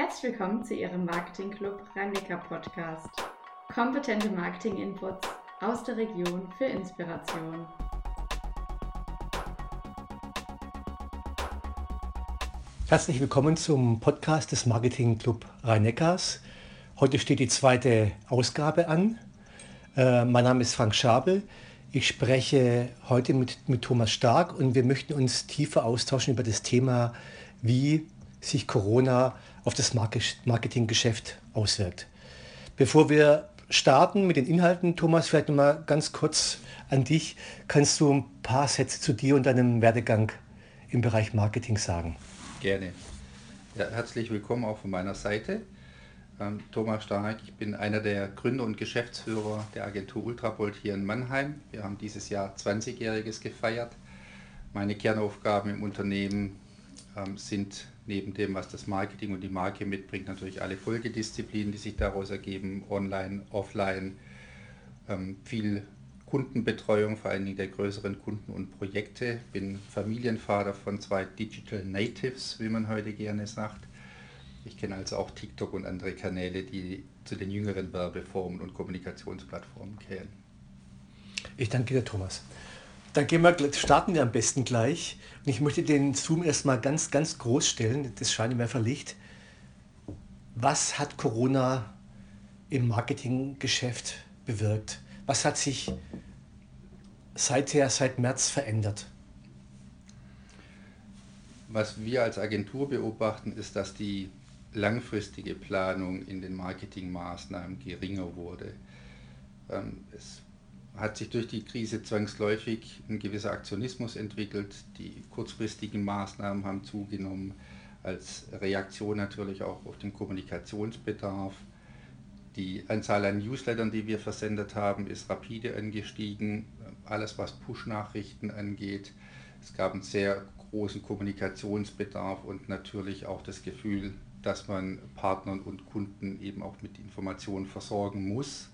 Herzlich willkommen zu Ihrem Marketing Club rhein Podcast. Kompetente Marketing-Inputs aus der Region für Inspiration. Herzlich willkommen zum Podcast des Marketing Club rhein Heute steht die zweite Ausgabe an. Äh, mein Name ist Frank Schabel. Ich spreche heute mit, mit Thomas Stark und wir möchten uns tiefer austauschen über das Thema, wie sich Corona auf das Marketinggeschäft auswirkt. Bevor wir starten mit den Inhalten, Thomas, vielleicht nochmal ganz kurz an dich. Kannst du ein paar Sätze zu dir und deinem Werdegang im Bereich Marketing sagen? Gerne. Ja, herzlich willkommen auch von meiner Seite. Ähm, Thomas Stark, ich bin einer der Gründer und Geschäftsführer der Agentur Ultrabold hier in Mannheim. Wir haben dieses Jahr 20-jähriges gefeiert. Meine Kernaufgaben im Unternehmen ähm, sind neben dem, was das Marketing und die Marke mitbringt, natürlich alle Folgedisziplinen, die sich daraus ergeben, online, offline, ähm, viel Kundenbetreuung, vor allen Dingen der größeren Kunden und Projekte. Bin Familienvater von zwei Digital Natives, wie man heute gerne sagt. Ich kenne also auch TikTok und andere Kanäle, die zu den jüngeren Werbeformen und Kommunikationsplattformen kehren. Ich danke dir, Thomas. Dann gehen wir, starten wir am besten gleich. Und ich möchte den Zoom erstmal ganz, ganz groß stellen. Das scheint mir verlicht. Was hat Corona im Marketinggeschäft bewirkt? Was hat sich seither, seit März verändert? Was wir als Agentur beobachten, ist, dass die langfristige Planung in den Marketingmaßnahmen geringer wurde. Ähm, es hat sich durch die Krise zwangsläufig ein gewisser Aktionismus entwickelt. Die kurzfristigen Maßnahmen haben zugenommen, als Reaktion natürlich auch auf den Kommunikationsbedarf. Die Anzahl an Newslettern, die wir versendet haben, ist rapide angestiegen. Alles, was Push-Nachrichten angeht. Es gab einen sehr großen Kommunikationsbedarf und natürlich auch das Gefühl, dass man Partnern und Kunden eben auch mit Informationen versorgen muss,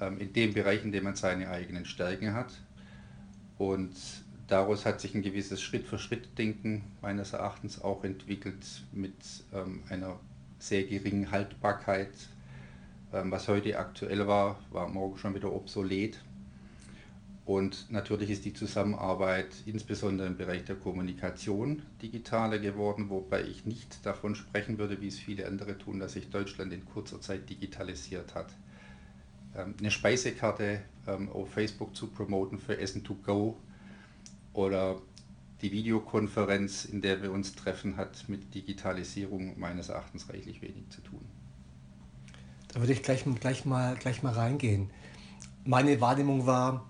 in dem Bereich, in dem man seine eigenen Stärken hat. Und daraus hat sich ein gewisses Schritt-für-Schritt-Denken meines Erachtens auch entwickelt mit ähm, einer sehr geringen Haltbarkeit. Ähm, was heute aktuell war, war morgen schon wieder obsolet. Und natürlich ist die Zusammenarbeit insbesondere im Bereich der Kommunikation digitaler geworden, wobei ich nicht davon sprechen würde, wie es viele andere tun, dass sich Deutschland in kurzer Zeit digitalisiert hat. Ähm, eine Speisekarte ähm, auf Facebook zu promoten für Essen to go oder die Videokonferenz, in der wir uns treffen, hat mit Digitalisierung meines Erachtens reichlich wenig zu tun. Da würde ich gleich, gleich, mal, gleich mal reingehen. Meine Wahrnehmung war,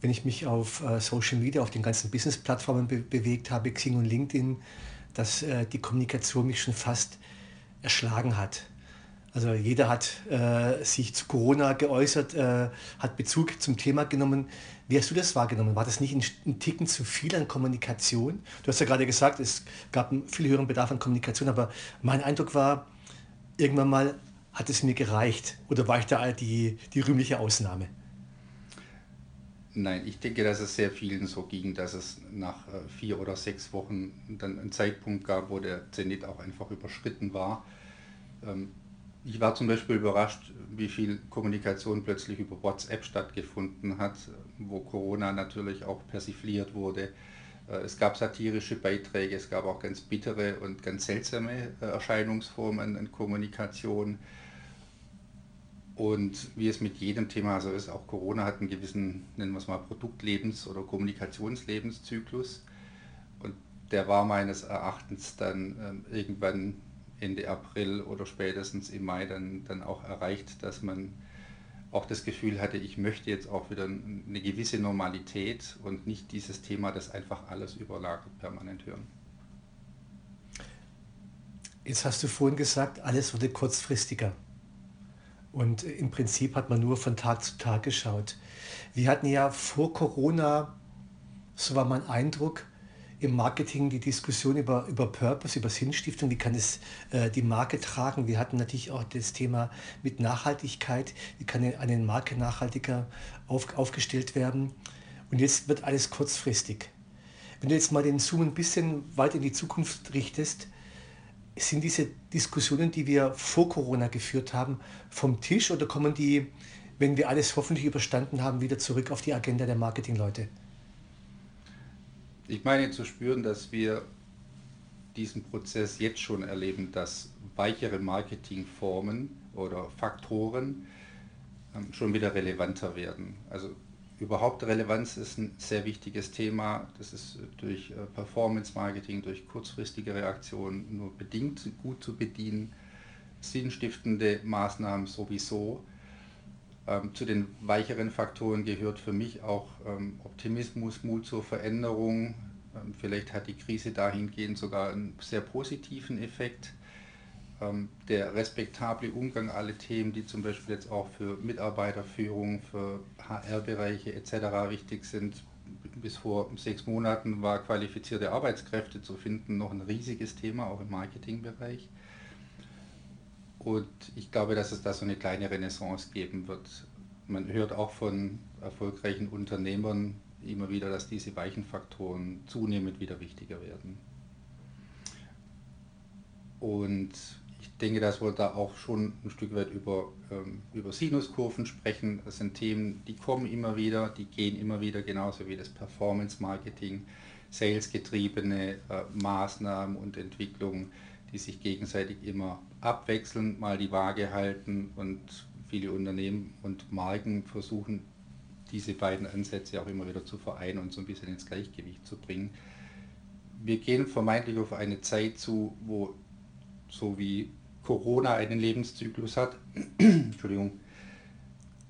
wenn ich mich auf äh, Social Media, auf den ganzen Business-Plattformen be bewegt habe, Xing und LinkedIn, dass äh, die Kommunikation mich schon fast erschlagen hat. Also jeder hat äh, sich zu Corona geäußert, äh, hat Bezug zum Thema genommen. Wie hast du das wahrgenommen? War das nicht ein, ein, Ticken zu viel an Kommunikation? Du hast ja gerade gesagt, es gab einen viel höheren Bedarf an Kommunikation, aber mein Eindruck war, irgendwann mal hat es mir gereicht oder war ich da die, die rühmliche Ausnahme? Nein, ich denke, dass es sehr vielen so ging, dass es nach äh, vier oder sechs Wochen dann einen Zeitpunkt gab, wo der Zenit auch einfach überschritten war. Ich war zum Beispiel überrascht, wie viel Kommunikation plötzlich über WhatsApp stattgefunden hat, wo Corona natürlich auch persifliert wurde. Äh, es gab satirische Beiträge, es gab auch ganz bittere und ganz seltsame äh, Erscheinungsformen an Kommunikation. Und wie es mit jedem Thema so ist, auch Corona hat einen gewissen, nennen wir es mal, Produktlebens- oder Kommunikationslebenszyklus. Und der war meines Erachtens dann ähm, irgendwann Ende April oder spätestens im Mai dann, dann auch erreicht, dass man auch das Gefühl hatte, ich möchte jetzt auch wieder eine gewisse Normalität und nicht dieses Thema, das einfach alles überlagert, permanent hören. Jetzt hast du vorhin gesagt, alles wurde kurzfristiger. Und im Prinzip hat man nur von Tag zu Tag geschaut. Wir hatten ja vor Corona, so war mein Eindruck, im Marketing die Diskussion über, über Purpose, über Sinnstiftung, wie kann es äh, die Marke tragen. Wir hatten natürlich auch das Thema mit Nachhaltigkeit, wie kann eine Marke nachhaltiger auf, aufgestellt werden. Und jetzt wird alles kurzfristig. Wenn du jetzt mal den Zoom ein bisschen weit in die Zukunft richtest, sind diese Diskussionen, die wir vor Corona geführt haben, vom Tisch oder kommen die, wenn wir alles hoffentlich überstanden haben, wieder zurück auf die Agenda der Marketingleute? Ich meine zu spüren, dass wir diesen Prozess jetzt schon erleben, dass weichere Marketingformen oder Faktoren ähm, schon wieder relevanter werden. Also überhaupt Relevanz ist ein sehr wichtiges Thema. Das ist durch äh, Performance Marketing, durch kurzfristige Reaktionen nur bedingt gut zu bedienen. Sinnstiftende Maßnahmen sowieso. Ähm, zu den weicheren Faktoren gehört für mich auch ähm, Optimismus, Mut zur Veränderung. Ähm, vielleicht hat die Krise dahingehend sogar einen sehr positiven Effekt ähm, der respektable Umgang alle Themen, die zum Beispiel jetzt auch für Mitarbeiterführung, für HR-Bereiche etc. wichtig sind. Bis vor sechs Monaten war qualifizierte Arbeitskräfte zu finden noch ein riesiges Thema, auch im Marketingbereich. Und ich glaube, dass es da so eine kleine Renaissance geben wird. Man hört auch von erfolgreichen Unternehmern immer wieder, dass diese weichen Faktoren zunehmend wieder wichtiger werden. Und denke, dass wir da auch schon ein Stück weit über, ähm, über Sinuskurven sprechen. Das sind Themen, die kommen immer wieder, die gehen immer wieder, genauso wie das Performance-Marketing, salesgetriebene äh, Maßnahmen und Entwicklungen, die sich gegenseitig immer abwechseln, mal die Waage halten und viele Unternehmen und Marken versuchen, diese beiden Ansätze auch immer wieder zu vereinen und so ein bisschen ins Gleichgewicht zu bringen. Wir gehen vermeintlich auf eine Zeit zu, wo so wie Corona einen Lebenszyklus hat, Entschuldigung,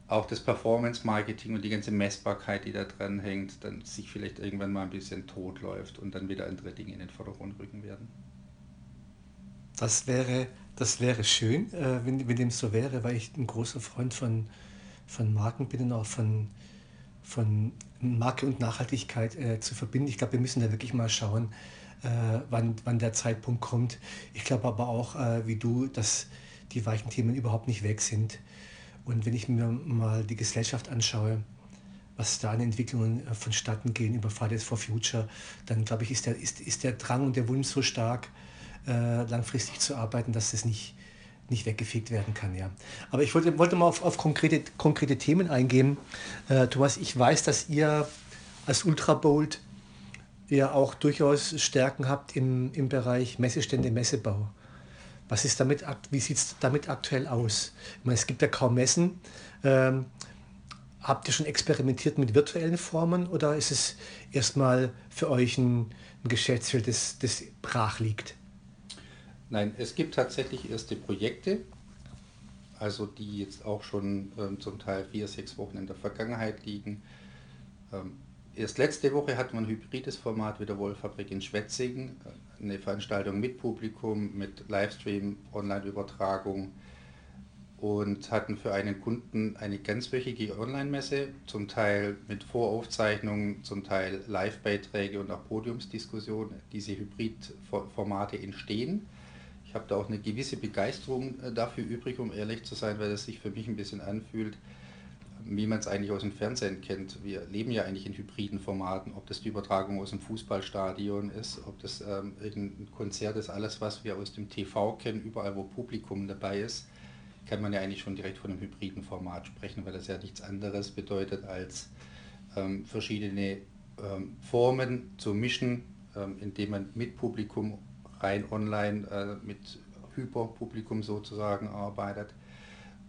auch das Performance-Marketing und die ganze Messbarkeit, die da dran hängt, dann sich vielleicht irgendwann mal ein bisschen tot läuft und dann wieder andere Dinge in den Vordergrund rücken werden. Das wäre, das wäre schön, äh, wenn, wenn dem so wäre, weil ich ein großer Freund von, von Marken bin und auch von, von Marke und Nachhaltigkeit äh, zu verbinden. Ich glaube, wir müssen da wirklich mal schauen, äh, wann, wann der Zeitpunkt kommt. Ich glaube aber auch, äh, wie du, dass die weichen Themen überhaupt nicht weg sind. Und wenn ich mir mal die Gesellschaft anschaue, was da an Entwicklungen äh, vonstatten gehen über Fridays for Future, dann glaube ich, ist der, ist, ist der Drang und der Wunsch so stark, äh, langfristig zu arbeiten, dass das nicht, nicht weggefegt werden kann. Ja. Aber ich wollte, wollte mal auf, auf konkrete, konkrete Themen eingehen. Äh, Thomas, ich weiß, dass ihr als Ultra Bold ihr auch durchaus Stärken habt im, im Bereich Messestände, Messebau. Was ist damit, wie sieht es damit aktuell aus? Ich meine, es gibt ja kaum Messen. Ähm, habt ihr schon experimentiert mit virtuellen Formen oder ist es erstmal für euch ein, ein Geschäftsfeld, das, das brach liegt? Nein, es gibt tatsächlich erste Projekte, also die jetzt auch schon ähm, zum Teil vier, sechs Wochen in der Vergangenheit liegen. Ähm, Erst letzte Woche hatten wir ein hybrides Format wie der Wollfabrik in Schwetzingen, eine Veranstaltung mit Publikum, mit Livestream, Online-Übertragung und hatten für einen Kunden eine ganzwöchige Online-Messe, zum Teil mit Voraufzeichnungen, zum Teil Live-Beiträge und auch Podiumsdiskussionen. Diese Hybrid-Formate entstehen. Ich habe da auch eine gewisse Begeisterung äh, dafür übrig, um ehrlich zu sein, weil es sich für mich ein bisschen anfühlt, wie man es eigentlich aus dem Fernsehen kennt. Wir leben ja eigentlich in hybriden Formaten, ob das die Übertragung aus dem Fußballstadion ist, ob das ähm, irgendein Konzert ist, alles was wir aus dem TV kennen, überall wo Publikum dabei ist, kann man ja eigentlich schon direkt von einem hybriden Format sprechen, weil das ja nichts anderes bedeutet als ähm, verschiedene ähm, Formen zu mischen, ähm, indem man mit Publikum rein online, äh, mit Hyperpublikum sozusagen arbeitet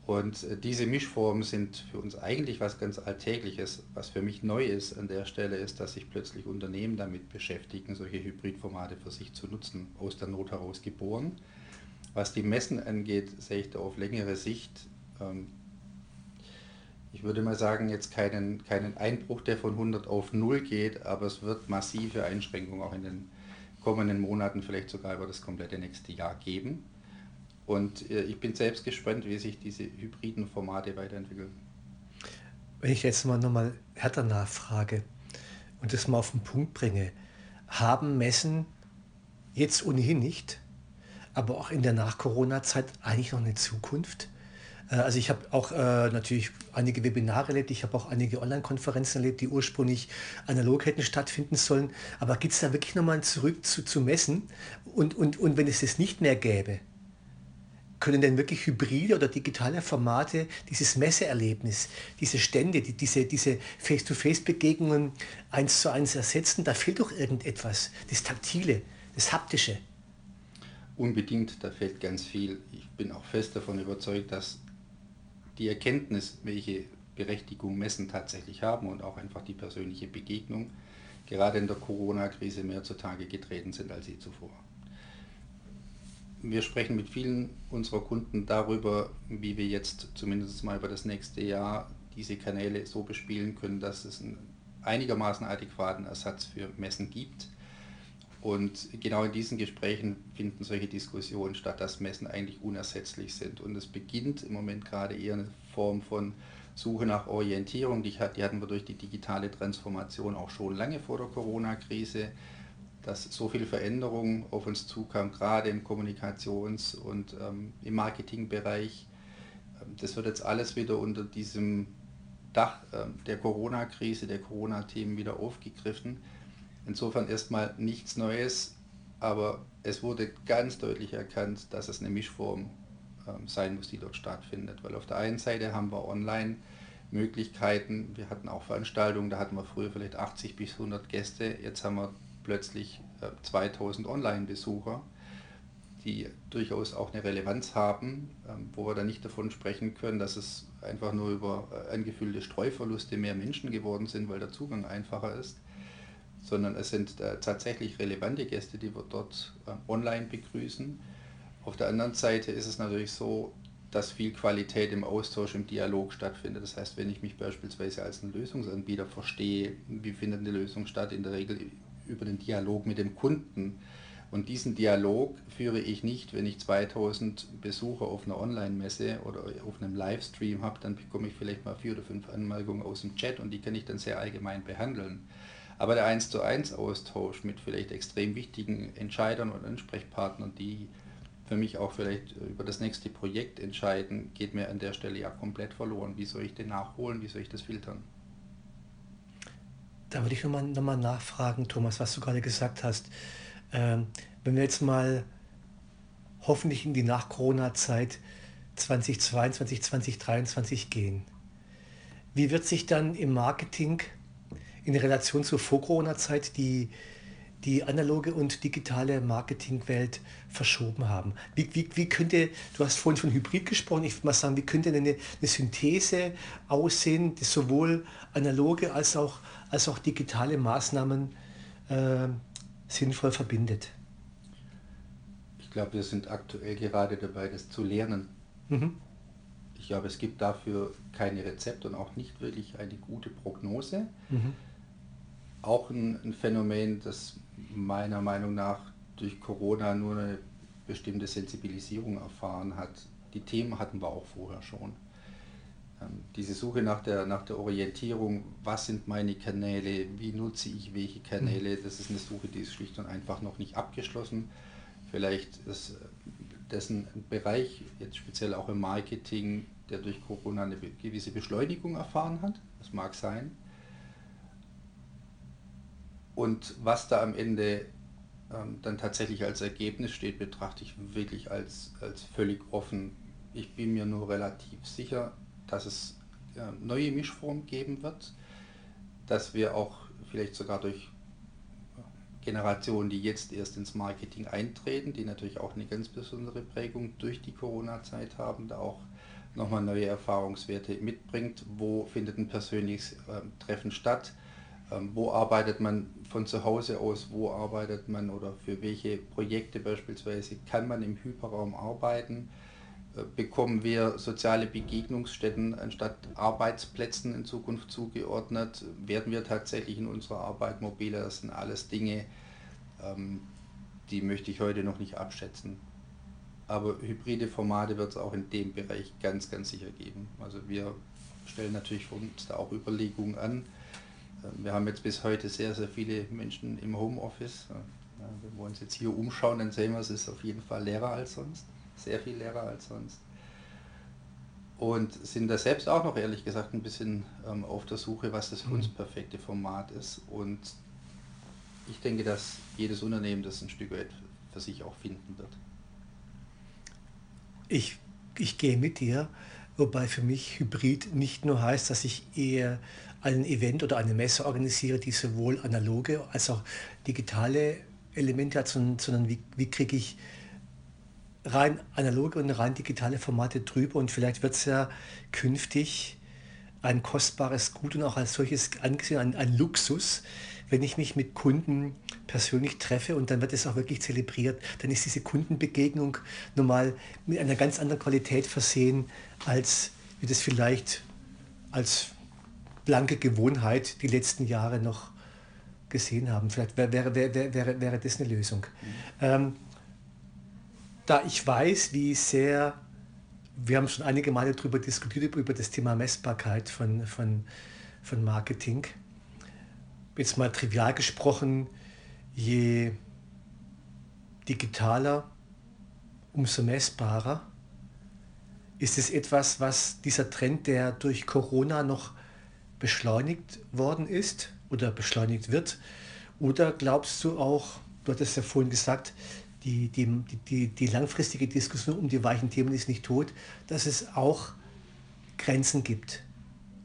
und äh, diese Mischformen sind für uns eigentlich was ganz Alltägliches. Was für mich neu ist an der Stelle ist, dass sich plötzlich Unternehmen damit beschäftigen, solche Hybridformate für sich zu nutzen, aus der Not heraus geboren. Was die Messen angeht, sehe ich da auf längere Sicht, ähm, ich würde mal sagen, jetzt keinen, keinen Einbruch, der von 100 auf 0 geht, aber es wird massive Einschränkungen auch in den kommenden Monaten, vielleicht sogar über das komplette nächste Jahr geben. Und äh, ich bin selbst gespannt, wie sich diese hybriden Formate weiterentwickeln. Wenn ich jetzt mal nochmal härter nachfrage und das mal auf den Punkt bringe, haben Messen jetzt ohnehin nicht, aber auch in der Nach-Corona-Zeit eigentlich noch eine Zukunft? Äh, also ich habe auch äh, natürlich einige Webinare erlebt, ich habe auch einige Online-Konferenzen erlebt, die ursprünglich analog hätten stattfinden sollen. Aber gibt es da wirklich nochmal zurück zu, zu messen? Und, und, und wenn es das nicht mehr gäbe, können denn wirklich hybride oder digitale Formate dieses Messeerlebnis, diese Stände, die, diese, diese Face-to-Face-Begegnungen eins zu eins ersetzen? Da fehlt doch irgendetwas, das Taktile, das Haptische. Unbedingt, da fehlt ganz viel. Ich bin auch fest davon überzeugt, dass die Erkenntnis, welche Berechtigung Messen tatsächlich haben und auch einfach die persönliche Begegnung, gerade in der Corona-Krise mehr zutage getreten sind als je zuvor. Wir sprechen mit vielen unserer Kunden darüber, wie wir jetzt zumindest mal über das nächste Jahr diese Kanäle so bespielen können, dass es einen einigermaßen adäquaten Ersatz für Messen gibt und genau in diesen Gesprächen finden solche Diskussionen statt, dass Messen eigentlich unersetzlich sind. Und es beginnt im Moment gerade eher eine Form von Suche nach Orientierung. Die, hatten wir durch die digitale Transformation auch schon lange vor der Corona-Krise, dass so viel Veränderung auf uns zukam, gerade im Kommunikations- und ähm, im Marketingbereich. Ähm, das wird jetzt alles wieder unter diesem Dach äh, der Corona-Krise, der Corona-Themen wieder aufgegriffen. Insofern erstmal nichts Neues, aber es wurde ganz deutlich erkannt, dass es eine Mischform ähm, sein muss, die dort stattfindet. Weil auf der einen Seite haben wir online Möglichkeiten, wir hatten auch Veranstaltungen, da hatten wir früher vielleicht 80 bis 100 Gäste, jetzt haben wir plötzlich äh, 2000 Online-Besucher, die durchaus auch eine Relevanz haben, ähm, wo wir dann nicht davon sprechen können, dass es einfach nur über äh, angefüllte Streuverluste mehr Menschen geworden sind, weil der Zugang einfacher ist sondern es sind äh, tatsächlich relevante Gäste, die wir dort äh, online begrüßen. Auf der anderen Seite ist es natürlich so, dass viel Qualität im Austausch, im Dialog stattfindet. Das heißt, wenn ich mich beispielsweise als ein Lösungsanbieter verstehe, wie findet eine Lösung statt? In der Regel über den Dialog mit dem Kunden. Und diesen Dialog führe ich nicht, wenn ich 2000 Besucher auf einer Online-Messe oder auf einem Livestream habe, dann bekomme ich vielleicht mal vier oder fünf Anmerkungen aus dem Chat und die kann ich dann sehr allgemein behandeln. Aber der 1 zu 1 Austausch mit vielleicht extrem wichtigen Entscheidern und Ansprechpartnern, die für mich auch vielleicht über das nächste Projekt entscheiden, geht mir an der Stelle ja komplett verloren. Wie soll ich den nachholen? Wie soll ich das filtern? Da würde ich nochmal noch mal nachfragen, Thomas, was du gerade gesagt hast. Ähm, wenn wir jetzt mal hoffentlich in die Nach-Corona-Zeit 2022, 2023 gehen, wie wird sich dann im Marketing in Relation zur Vor-Corona-Zeit die, die analoge und digitale Marketingwelt verschoben haben. Wie, wie, wie könnte, du hast vorhin von Hybrid gesprochen, ich würde mal sagen, wie könnte eine, eine Synthese aussehen, die sowohl analoge als auch, als auch digitale Maßnahmen äh, sinnvoll verbindet? Ich glaube, wir sind aktuell gerade dabei, das zu lernen. Mhm. Ich glaube, es gibt dafür keine Rezepte und auch nicht wirklich eine gute Prognose. Mhm auch ein, ein Phänomen, das meiner Meinung nach durch Corona nur eine bestimmte Sensibilisierung erfahren hat. Die Themen hatten wir auch vorher schon. Ähm, diese Suche nach der, nach der Orientierung, was sind meine Kanäle, wie nutze ich welche Kanäle, das ist eine Suche, die ist schlicht und einfach noch nicht abgeschlossen. Vielleicht ist dessen ein Bereich, jetzt speziell auch im Marketing, der durch Corona eine gewisse Beschleunigung erfahren hat. Das mag sein. Und was da am Ende ähm, dann tatsächlich als Ergebnis steht, betrachte ich wirklich als, als völlig offen. Ich bin mir nur relativ sicher, dass es äh, neue Mischformen geben wird, dass wir auch vielleicht sogar durch Generationen, die jetzt erst ins Marketing eintreten, die natürlich auch eine ganz besondere Prägung durch die Corona-Zeit haben, da auch nochmal neue Erfahrungswerte mitbringt. Wo findet ein persönliches äh, Treffen statt? Ähm, wo arbeitet man von zu Hause aus, wo arbeitet man oder für welche Projekte beispielsweise kann man im Hyperraum arbeiten. Äh, bekommen wir soziale Begegnungsstätten anstatt Arbeitsplätzen in Zukunft zugeordnet? Werden wir tatsächlich in unserer Arbeit mobiler? Das sind alles Dinge, ähm, die möchte ich heute noch nicht abschätzen. Aber hybride Formate wird es auch in dem Bereich ganz, ganz sicher geben. Also wir stellen natürlich für uns da auch Überlegungen an wir haben jetzt bis heute sehr, sehr viele Menschen im Homeoffice. Wenn wir uns jetzt hier umschauen, dann sehen wir, es ist auf jeden Fall leerer als sonst. Sehr viel leerer als sonst. und sind da selbst auch noch ehrlich gesagt ein bisschen ähm, auf der Suche, was das für uns mhm. perfekte Format ist. Und ich denke, dass jedes Unternehmen das ein Stück weit für sich auch finden wird. Ich, ich gehe mit dir, wobei für mich Hybrid nicht nur heißt, dass ich eher ein Event oder eine Messe organisiere, die sowohl analoge als auch digitale Elemente hat, sondern, sondern wie, wie kriege ich rein analoge und rein digitale Formate drüber? Und vielleicht wird es ja künftig ein kostbares Gut und auch als solches angesehen, ein, ein Luxus, wenn ich mich mit Kunden persönlich treffe und dann wird es auch wirklich zelebriert, dann ist diese Kundenbegegnung normal mit einer ganz anderen Qualität versehen, als wir das vielleicht als blanke Gewohnheit die letzten Jahre noch gesehen haben. Vielleicht wäre, wäre, wäre, wäre das eine Lösung. Ähm, da ich weiß, wie sehr, wir haben schon einige Male darüber diskutiert, über das Thema Messbarkeit von, von, von Marketing. Jetzt mal trivial gesprochen, je digitaler, umso messbarer. Ist es etwas, was dieser Trend, der durch Corona noch beschleunigt worden ist oder beschleunigt wird? Oder glaubst du auch, du hattest ja vorhin gesagt, die, die, die, die langfristige Diskussion um die weichen Themen ist nicht tot, dass es auch Grenzen gibt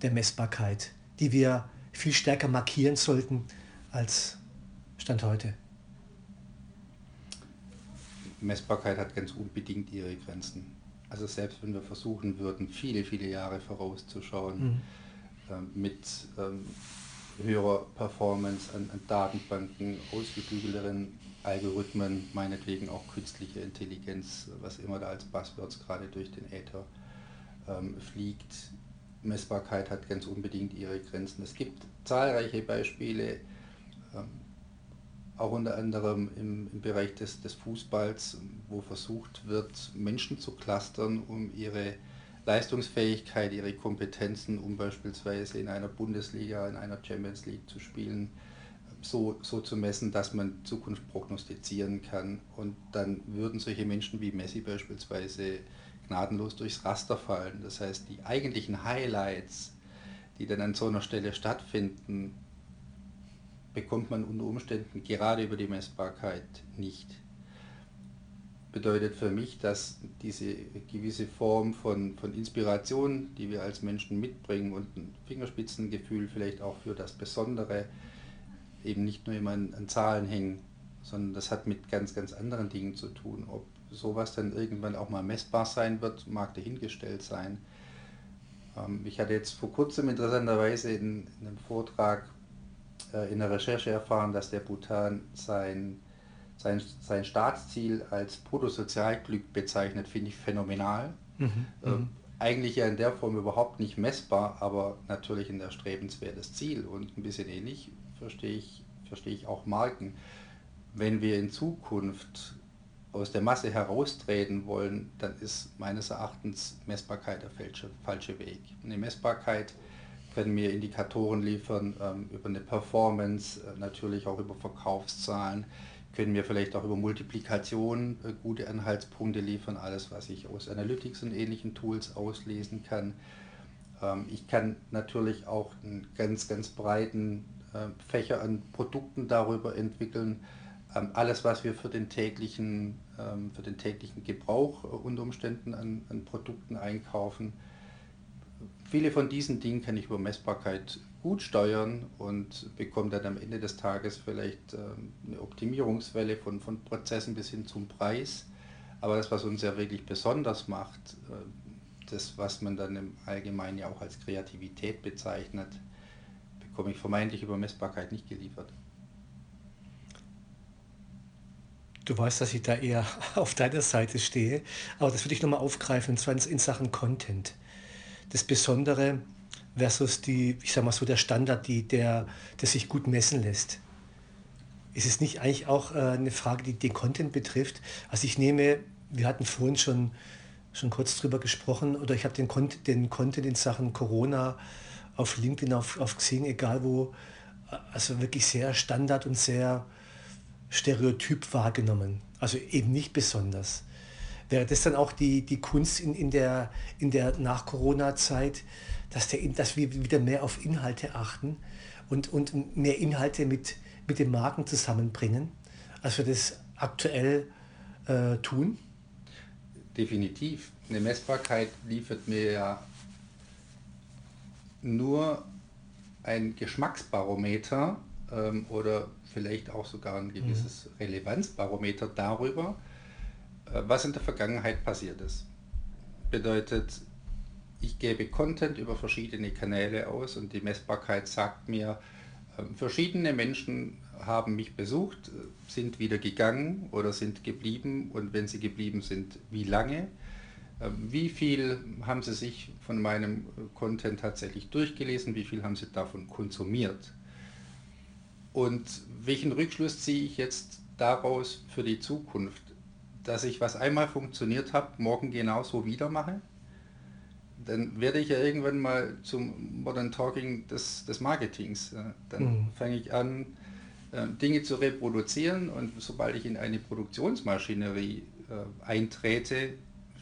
der Messbarkeit, die wir viel stärker markieren sollten als Stand heute. Messbarkeit hat ganz unbedingt ihre Grenzen. Also selbst wenn wir versuchen würden, viele, viele Jahre vorauszuschauen, mhm. äh, mit ähm, höherer Performance an, an Datenbanken, ausgeklügelteren Algorithmen, meinetwegen auch künstliche Intelligenz, was immer da als Buzzwords gerade durch den Äther ähm, fliegt. Messbarkeit hat ganz unbedingt ihre Grenzen. Es gibt zahlreiche Beispiele, ähm, auch unter anderem im, im Bereich des, des, Fußballs, wo versucht wird, Menschen zu clustern, um ihre Leistungsfähigkeit, ihre Kompetenzen, um beispielsweise in einer Bundesliga, in einer Champions League zu spielen, so, so zu messen, dass man Zukunft prognostizieren kann. Und dann würden solche Menschen wie Messi beispielsweise gnadenlos durchs Raster fallen. Das heißt, die eigentlichen Highlights, die dann an so einer Stelle stattfinden, bekommt man unter Umständen gerade über die Messbarkeit nicht. Bedeutet für mich, dass diese gewisse Form von, von Inspiration, die wir als Menschen mitbringen und ein Fingerspitzengefühl vielleicht auch für das Besondere, eben nicht nur immer an, an Zahlen hängen, sondern das hat mit ganz, ganz anderen Dingen zu tun. Ob sowas dann irgendwann auch mal messbar sein wird, mag dahingestellt sein. Ähm, ich hatte jetzt vor kurzem interessanterweise in, in einem Vortrag äh, in der Recherche erfahren, dass der Bhutan sein, sein, sein Staatsziel als Bruttosozialglück bezeichnet, finde ich phänomenal. Mhm, äh, eigentlich ja in der Form überhaupt nicht messbar, aber natürlich ein erstrebenswertes Ziel und ein bisschen ähnlich verstehe ich, verstehe ich auch Marken. Wenn wir in Zukunft aus der Masse heraustreten wollen, dann ist meines Erachtens Messbarkeit der falsche, falsche Weg. Eine Messbarkeit können mir Indikatoren liefern ähm, über eine Performance, äh, natürlich auch über Verkaufszahlen, können mir vielleicht auch über Multiplikation äh, gute Anhaltspunkte liefern, alles was ich aus Analytics und ähnlichen Tools auslesen kann. Ähm, ich kann natürlich auch einen ganz, ganz breiten äh, Fächer an Produkten darüber entwickeln. Ähm, alles, was wir für den täglichen, für den täglichen Gebrauch äh, unter Umständen an, an Produkten einkaufen. Viele von diesen Dingen kann ich über Messbarkeit gut steuern und bekomme dann am Ende des Tages vielleicht ähm, eine Optimierungswelle von, von Prozessen bis hin zum Preis. Aber das, was uns ja wirklich besonders macht, äh, das, was man dann im Allgemeinen ja auch als Kreativität bezeichnet, bekomme ich vermeintlich über Messbarkeit nicht geliefert. Du weißt, dass ich da eher auf deiner Seite stehe, aber das würde ich nochmal aufgreifen, und zwar in Sachen Content. Das Besondere versus die, ich sag mal so, der Standard, die, der, der sich gut messen lässt. Ist es nicht eigentlich auch äh, eine Frage, die den Content betrifft? Also ich nehme, wir hatten vorhin schon, schon kurz drüber gesprochen, oder ich habe den, den Content in Sachen Corona auf LinkedIn, auf, auf Xing, egal wo, also wirklich sehr Standard und sehr stereotyp wahrgenommen. Also eben nicht besonders. Wäre das dann auch die, die Kunst in, in der, in der Nach-Corona-Zeit, dass, dass wir wieder mehr auf Inhalte achten und, und mehr Inhalte mit, mit den Marken zusammenbringen, als wir das aktuell äh, tun? Definitiv. Eine Messbarkeit liefert mir ja nur ein Geschmacksbarometer ähm, oder vielleicht auch sogar ein gewisses mhm. Relevanzbarometer darüber, äh, was in der Vergangenheit passiert ist. Bedeutet, ich gebe Content über verschiedene Kanäle aus und die Messbarkeit sagt mir, äh, verschiedene Menschen haben mich besucht, sind wieder gegangen oder sind geblieben und wenn sie geblieben sind, wie lange? Wie viel haben Sie sich von meinem Content tatsächlich durchgelesen? Wie viel haben Sie davon konsumiert? Und welchen Rückschluss ziehe ich jetzt daraus für die Zukunft? Dass ich, was einmal funktioniert hat, morgen genauso wieder mache? Dann werde ich ja irgendwann mal zum Modern Talking des, des Marketings. Dann mhm. fange ich an, äh, Dinge zu reproduzieren und sobald ich in eine Produktionsmaschinerie äh, eintrete,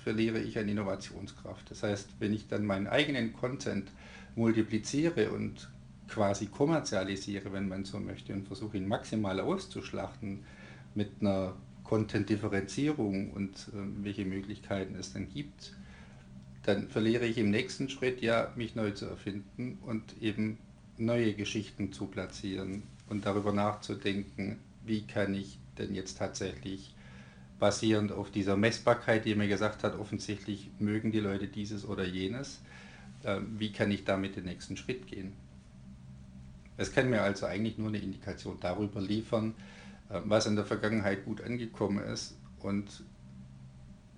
verliere ich an Innovationskraft. Das heißt, wenn ich dann meinen eigenen Content multipliziere und quasi kommerzialisiere, wenn man so möchte, und versuche ihn maximal auszuschlachten mit einer Content-Differenzierung und äh, welche Möglichkeiten es dann gibt, dann verliere ich im nächsten Schritt ja, mich neu zu erfinden und eben neue Geschichten zu platzieren und darüber nachzudenken, wie kann ich denn jetzt tatsächlich basierend auf dieser Messbarkeit, die mir gesagt hat, offensichtlich mögen die Leute dieses oder jenes, äh, wie kann ich damit den nächsten Schritt gehen. Es kann mir also eigentlich nur eine Indikation darüber liefern, äh, was in der Vergangenheit gut angekommen ist und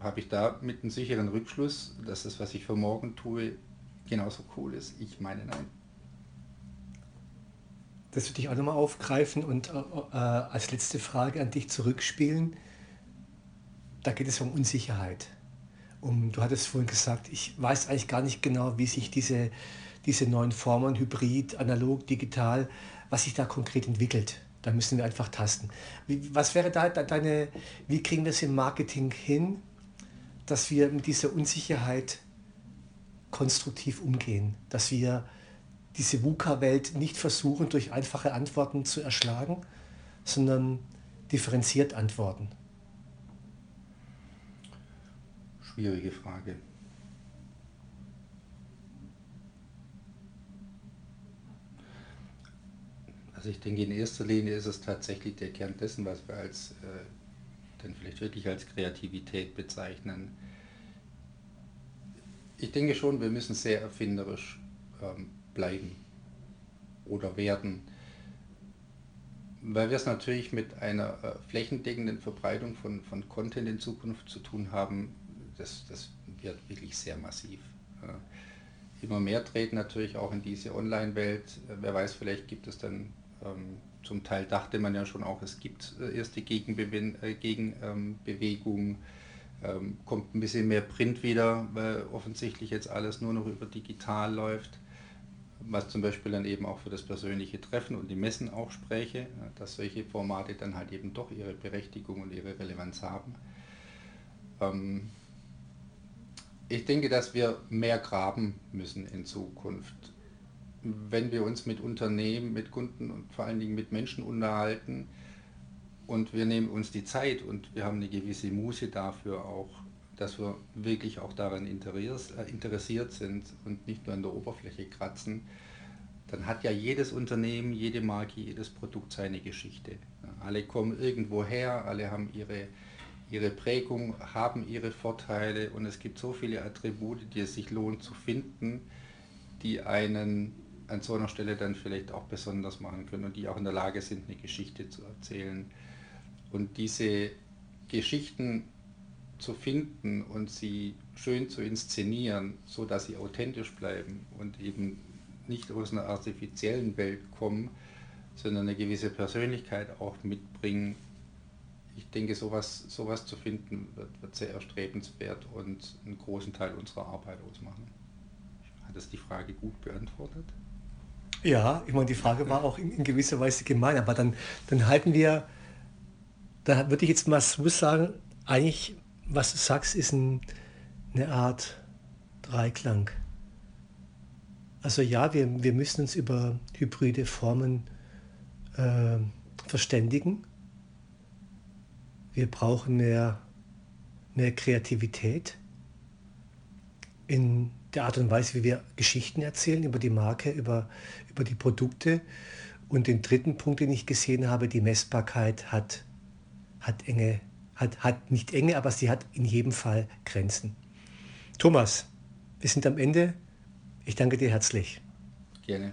habe ich da mit einem sicheren Rückschluss, dass das, was ich für morgen tue, genauso cool ist? Ich meine nein. Das würde ich auch nochmal aufgreifen und äh, äh, als letzte Frage an dich zurückspielen. Da geht es um Unsicherheit. Um, du hattest vorhin gesagt, ich weiß eigentlich gar nicht genau, wie sich diese, diese neuen Formen, Hybrid, analog, digital, was sich da konkret entwickelt. Da müssen wir einfach tasten. Wie, was wäre da deine, wie kriegen wir es im Marketing hin, dass wir mit dieser Unsicherheit konstruktiv umgehen, dass wir diese VUCA-Welt nicht versuchen, durch einfache Antworten zu erschlagen, sondern differenziert antworten? Schwierige Frage. Also ich denke, in erster Linie ist es tatsächlich der Kern dessen, was wir als äh, dann vielleicht wirklich als Kreativität bezeichnen. Ich denke schon, wir müssen sehr erfinderisch ähm, bleiben oder werden, weil wir es natürlich mit einer äh, flächendeckenden Verbreitung von, von Content in Zukunft zu tun haben, das, das wird wirklich sehr massiv. Äh, immer mehr treten natürlich auch in diese Online-Welt. Wer weiß, vielleicht gibt es dann, ähm, zum Teil dachte man ja schon auch, es gibt äh, erste äh, Gegenbewegungen. Ähm, kommt ein bisschen mehr Print wieder, weil offensichtlich jetzt alles nur noch über digital läuft was zum Beispiel dann eben auch für das persönliche Treffen und die Messen auch spräche, dass solche Formate dann halt eben doch ihre Berechtigung und ihre Relevanz haben. Ähm, ich denke, dass wir mehr graben müssen in Zukunft. Wenn wir uns mit Unternehmen, mit Kunden und vor allen Dingen mit Menschen unterhalten und wir nehmen uns die Zeit und wir haben eine gewisse Muße dafür auch, dass wir wirklich auch daran äh, interessiert sind und nicht nur an der Oberfläche kratzen, dann hat ja jedes Unternehmen, jede Marke, jedes Produkt seine Geschichte. Alle kommen irgendwo her, alle haben ihre, ihre Prägung, haben ihre Vorteile und es gibt so viele Attribute, die es sich lohnt zu finden, die einen an so einer Stelle dann vielleicht auch besonders machen können und die auch in der Lage sind, eine Geschichte zu erzählen. Und diese Geschichten zu finden und sie schön zu inszenieren, so dass sie authentisch bleiben und eben nicht aus einer artifiziellen Welt kommen, sondern eine gewisse Persönlichkeit auch mitbringen. Ich denke, sowas, sowas zu finden wird, wird sehr erstrebenswert und einen großen Teil unserer Arbeit ausmachen. Hat das die Frage gut beantwortet? Ja, ich meine, die Frage war auch in, in gewisser Weise gemein, aber dann, dann halten wir, da würde ich jetzt mal so sagen, eigentlich was du sagst, ist ein, eine Art Dreiklang. Also ja, wir, wir müssen uns über hybride Formen äh, verständigen. Wir brauchen mehr, mehr Kreativität in der Art und Weise, wie wir Geschichten erzählen über die Marke, über, über die Produkte. Und den dritten Punkt, den ich gesehen habe, die Messbarkeit hat, hat enge, hat, hat nicht enge, aber sie hat in jedem Fall Grenzen. Thomas, wir sind am Ende. Ich danke dir herzlich. Gerne.